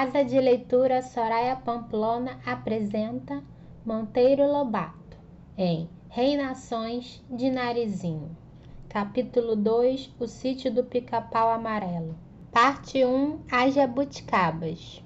Casa de Leitura Soraya Pamplona apresenta Monteiro Lobato em Reinações de Narizinho. Capítulo 2 O Sítio do Pica-Pau Amarelo. Parte 1 As Jabuticabas.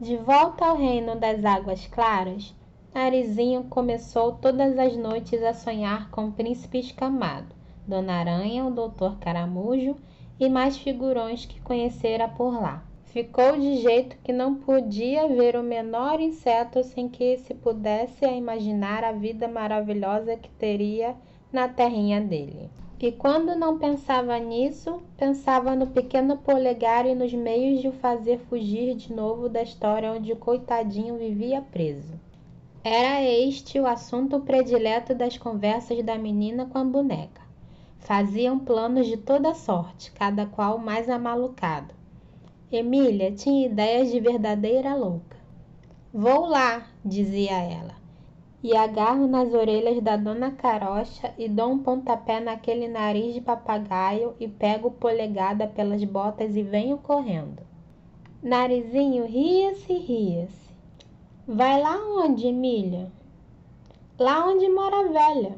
De volta ao reino das águas claras, Narizinho começou todas as noites a sonhar com o príncipe escamado, Dona Aranha, o doutor Caramujo e mais figurões que conhecera por lá. Ficou de jeito que não podia ver o menor inseto sem que se pudesse imaginar a vida maravilhosa que teria na terrinha dele. E quando não pensava nisso, pensava no pequeno polegar e nos meios de o fazer fugir de novo da história onde o coitadinho vivia preso. Era este o assunto predileto das conversas da menina com a boneca. Faziam planos de toda sorte, cada qual mais amalucado Emília tinha ideias de verdadeira louca. Vou lá, dizia ela, e agarro nas orelhas da dona Carocha e dou um pontapé naquele nariz de papagaio e pego polegada pelas botas e venho correndo. Narizinho ria-se, ria-se. Vai lá onde, Emília? Lá onde mora a velha.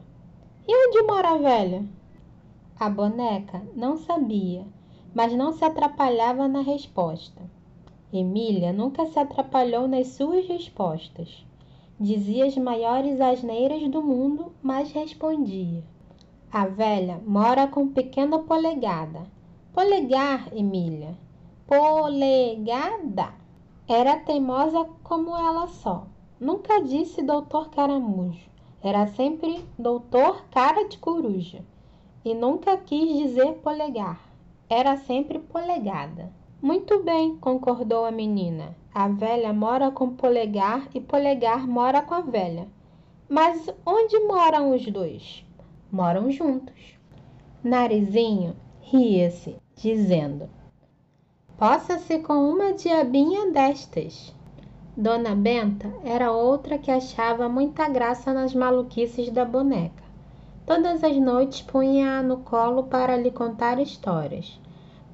E onde mora a velha? A boneca não sabia mas não se atrapalhava na resposta. Emília nunca se atrapalhou nas suas respostas. Dizia as maiores asneiras do mundo, mas respondia. A velha mora com pequena polegada. Polegar, Emília. Polegada. Era teimosa como ela só. Nunca disse doutor Caramujo. Era sempre doutor cara de coruja. E nunca quis dizer polegar era sempre polegada. Muito bem, concordou a menina. A velha mora com polegar e polegar mora com a velha. Mas onde moram os dois? Moram juntos. Narizinho ria-se, dizendo: Possa-se com uma diabinha destas. Dona Benta era outra que achava muita graça nas maluquices da boneca. Todas as noites punha-a no colo para lhe contar histórias,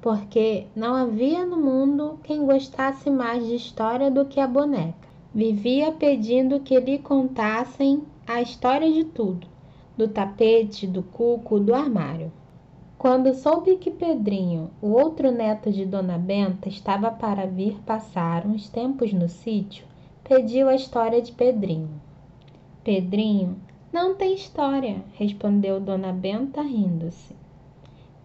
porque não havia no mundo quem gostasse mais de história do que a boneca. Vivia pedindo que lhe contassem a história de tudo, do tapete, do cuco, do armário. Quando soube que Pedrinho, o outro neto de Dona Benta, estava para vir passar uns tempos no sítio, pediu a história de Pedrinho. Pedrinho não tem história, respondeu Dona Benta rindo-se.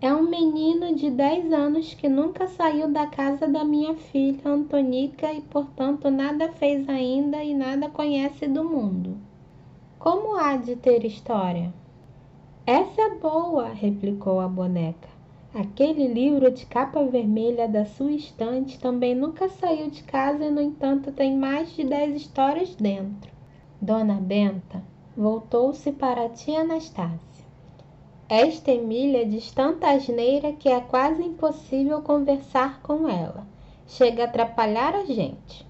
É um menino de dez anos que nunca saiu da casa da minha filha Antonica e, portanto, nada fez ainda e nada conhece do mundo. Como há de ter história? Essa é boa, replicou a boneca. Aquele livro de capa vermelha da sua estante também nunca saiu de casa e, no entanto, tem mais de dez histórias dentro. Dona Benta voltou-se para a tia Anastácia. Esta Emília diz tanta asneira que é quase impossível conversar com ela. Chega a atrapalhar a gente.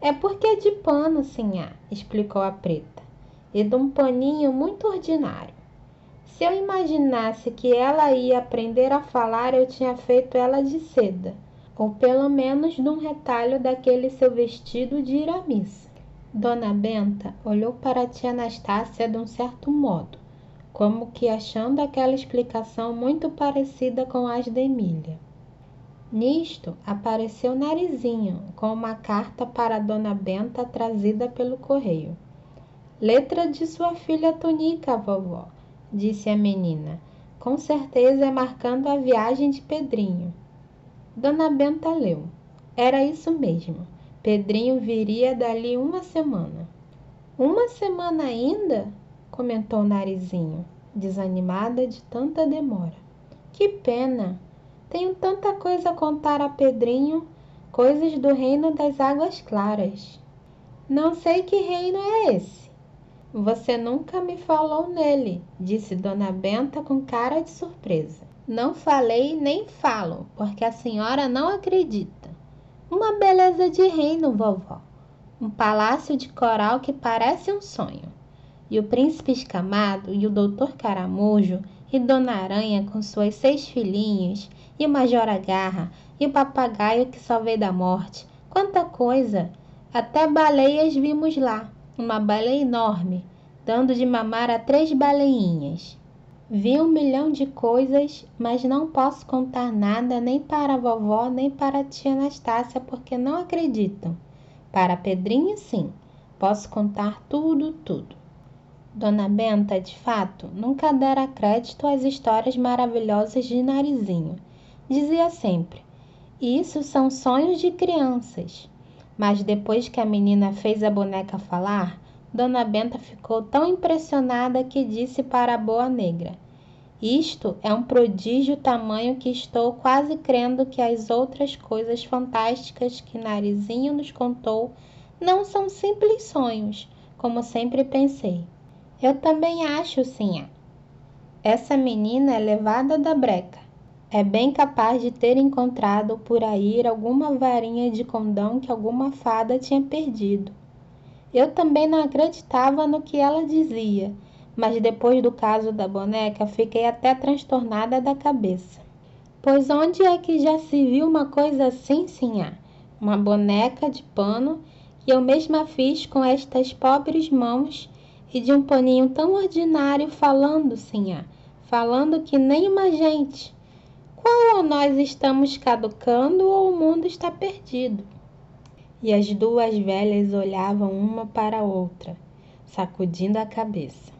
É porque é de pano, sinhá, explicou a preta, e de um paninho muito ordinário. Se eu imaginasse que ela ia aprender a falar, eu tinha feito ela de seda, ou pelo menos de um retalho daquele seu vestido de ir à missa. Dona Benta olhou para a tia Anastácia de um certo modo, como que achando aquela explicação muito parecida com as de Emília. Nisto apareceu Narizinho com uma carta para Dona Benta trazida pelo correio. Letra de sua filha Tonica, vovó, disse a menina, com certeza é marcando a viagem de Pedrinho. Dona Benta leu. Era isso mesmo. Pedrinho viria dali uma semana. Uma semana ainda? comentou Narizinho, desanimada de tanta demora. Que pena! Tenho tanta coisa a contar a Pedrinho, coisas do reino das águas claras. Não sei que reino é esse. Você nunca me falou nele, disse Dona Benta com cara de surpresa. Não falei nem falo, porque a senhora não acredita. Uma beleza de reino, vovó. Um palácio de coral que parece um sonho. E o príncipe escamado e o doutor Caramujo e Dona Aranha com suas seis filhinhos e o Major Agarra e o papagaio que só veio da morte. Quanta coisa! Até baleias vimos lá, uma baleia enorme, dando de mamar a três baleinhas. Vi um milhão de coisas, mas não posso contar nada nem para a vovó nem para a tia Anastácia porque não acreditam. Para Pedrinho, sim, posso contar tudo, tudo. Dona Benta, de fato, nunca dera crédito às histórias maravilhosas de Narizinho. Dizia sempre: Isso são sonhos de crianças. Mas depois que a menina fez a boneca falar, Dona Benta ficou tão impressionada que disse para a boa negra: Isto é um prodígio tamanho que estou quase crendo que as outras coisas fantásticas que Narizinho nos contou não são simples sonhos, como sempre pensei. Eu também acho, sim. Essa menina é levada da breca. É bem capaz de ter encontrado por aí alguma varinha de condão que alguma fada tinha perdido. Eu também não acreditava no que ela dizia, mas depois do caso da boneca fiquei até transtornada da cabeça. Pois onde é que já se viu uma coisa assim, sinhá? Uma boneca de pano que eu mesma fiz com estas pobres mãos e de um paninho tão ordinário falando, sinhá, falando que nem uma gente. Qual ou nós estamos caducando ou o mundo está perdido? E as duas velhas olhavam uma para a outra, sacudindo a cabeça.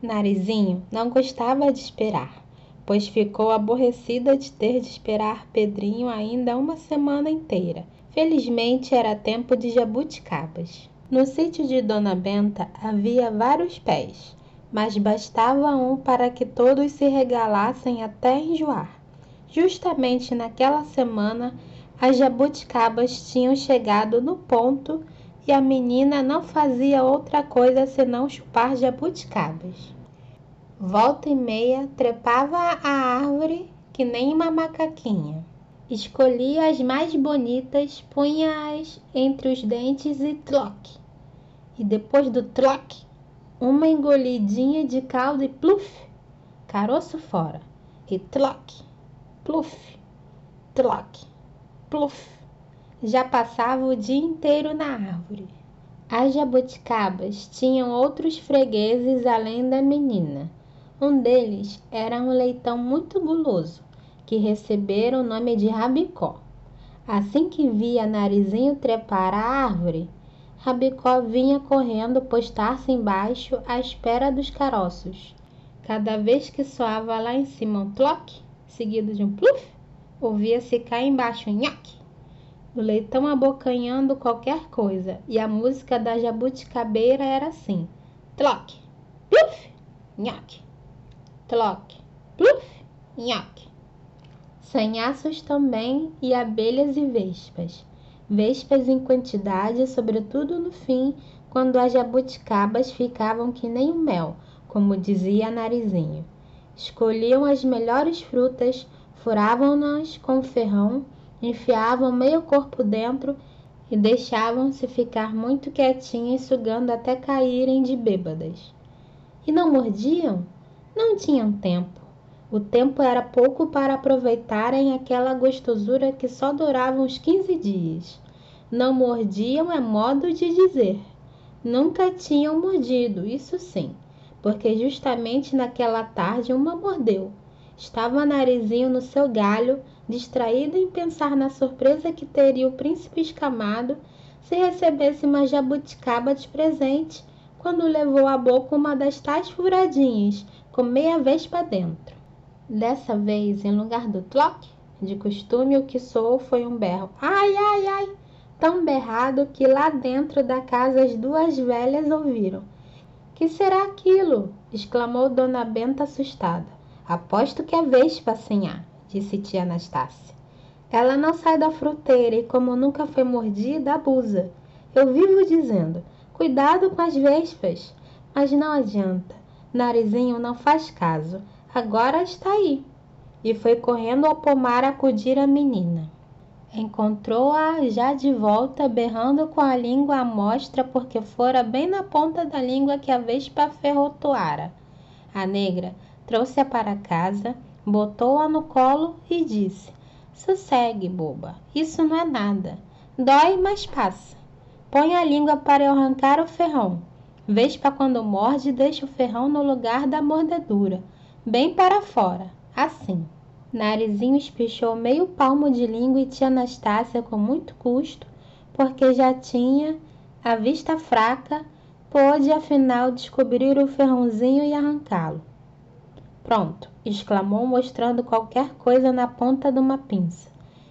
Narizinho não gostava de esperar, pois ficou aborrecida de ter de esperar Pedrinho ainda uma semana inteira. Felizmente era tempo de jabuticabas. No sítio de Dona Benta havia vários pés, mas bastava um para que todos se regalassem até enjoar. Justamente naquela semana, as jabuticabas tinham chegado no ponto e a menina não fazia outra coisa senão chupar jabuticabas. Volta e meia trepava a árvore que nem uma macaquinha. Escolhia as mais bonitas, punha-as entre os dentes e troque. E depois do troque, uma engolidinha de caldo e pluf, caroço fora. E troque, pluf, troque, pluf. Já passava o dia inteiro na árvore. As jabuticabas tinham outros fregueses além da menina. Um deles era um leitão muito guloso que receberam o nome de Rabicó. Assim que via Narizinho trepar a árvore, Rabicó vinha correndo postar-se embaixo à espera dos caroços. Cada vez que soava lá em cima um tloque, seguido de um pluf, ouvia-se cá embaixo nhaque. O leitão abocanhando qualquer coisa, e a música da jabuticabeira era assim: tloque, pluf, nhaque, tloque, pluf, nhaque sanhaços também e abelhas e vespas. Vespas em quantidade, sobretudo no fim, quando as jabuticabas ficavam que nem o mel, como dizia Narizinho. Escolhiam as melhores frutas, furavam-nas com ferrão, enfiavam meio corpo dentro e deixavam-se ficar muito quietinhas, sugando até caírem de bêbadas. E não mordiam? Não tinham tempo. O tempo era pouco para aproveitarem aquela gostosura que só durava uns 15 dias. Não mordiam é modo de dizer. Nunca tinham mordido, isso sim, porque justamente naquela tarde uma mordeu. Estava narizinho no seu galho, distraído em pensar na surpresa que teria o príncipe escamado se recebesse uma jabuticaba de presente quando levou à boca uma das tais furadinhas, com meia vespa dentro. Dessa vez, em lugar do tloc, de costume, o que soou foi um berro. Ai, ai, ai! Tão berrado que lá dentro da casa as duas velhas ouviram. Que será aquilo? exclamou Dona Benta assustada. Aposto que é vespa, senhá, disse tia Anastácia. Ela não sai da fruteira e, como nunca foi mordida, abusa. Eu vivo dizendo: cuidado com as vespas. Mas não adianta. Narizinho não faz caso agora está aí. E foi correndo ao pomar acudir a menina. Encontrou-a já de volta, berrando com a língua à mostra, porque fora bem na ponta da língua que a vespa ferrotoara. A negra trouxe-a para casa, botou-a no colo e disse: Sossegue, boba, isso não é nada. Dói, mas passa. Põe a língua para arrancar o ferrão. Vespa, quando morde, deixa o ferrão no lugar da mordedura, bem para fora, assim. Narizinho espichou meio palmo de língua e tia Anastácia, com muito custo, porque já tinha a vista fraca, pôde afinal descobrir o ferrãozinho e arrancá-lo. Pronto, exclamou, mostrando qualquer coisa na ponta de uma pinça.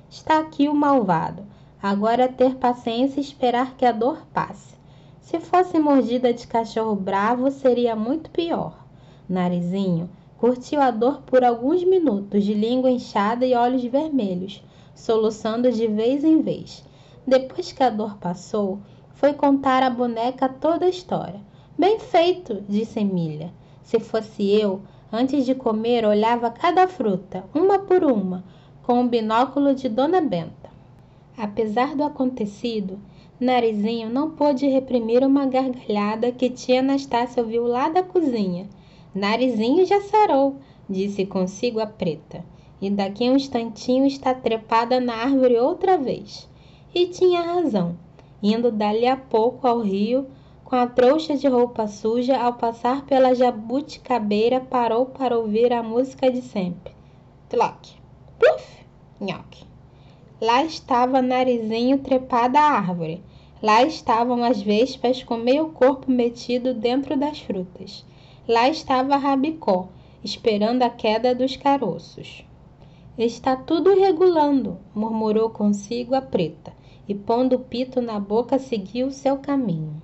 Está aqui o malvado. Agora é ter paciência e esperar que a dor passe. Se fosse mordida de cachorro bravo, seria muito pior. Narizinho curtiu a dor por alguns minutos, de língua inchada e olhos vermelhos, soluçando de vez em vez. Depois que a dor passou, foi contar à boneca toda a história. Bem feito, disse Emília. Se fosse eu, antes de comer, olhava cada fruta, uma por uma, com o binóculo de Dona Benta. Apesar do acontecido, Narizinho não pôde reprimir uma gargalhada que tia Anastácia ouviu lá da cozinha. Narizinho já sarou, disse consigo a preta. E daqui a um instantinho está trepada na árvore outra vez. E tinha razão. Indo dali a pouco ao rio, com a trouxa de roupa suja, ao passar pela jabuticabeira, parou para ouvir a música de sempre. Tloc, pluf, nhoque. Lá estava Narizinho trepada à árvore. Lá estavam as vespas com meio corpo metido dentro das frutas. Lá estava Rabicó, esperando a queda dos caroços. Está tudo regulando, murmurou consigo a preta, e pondo o pito na boca seguiu seu caminho.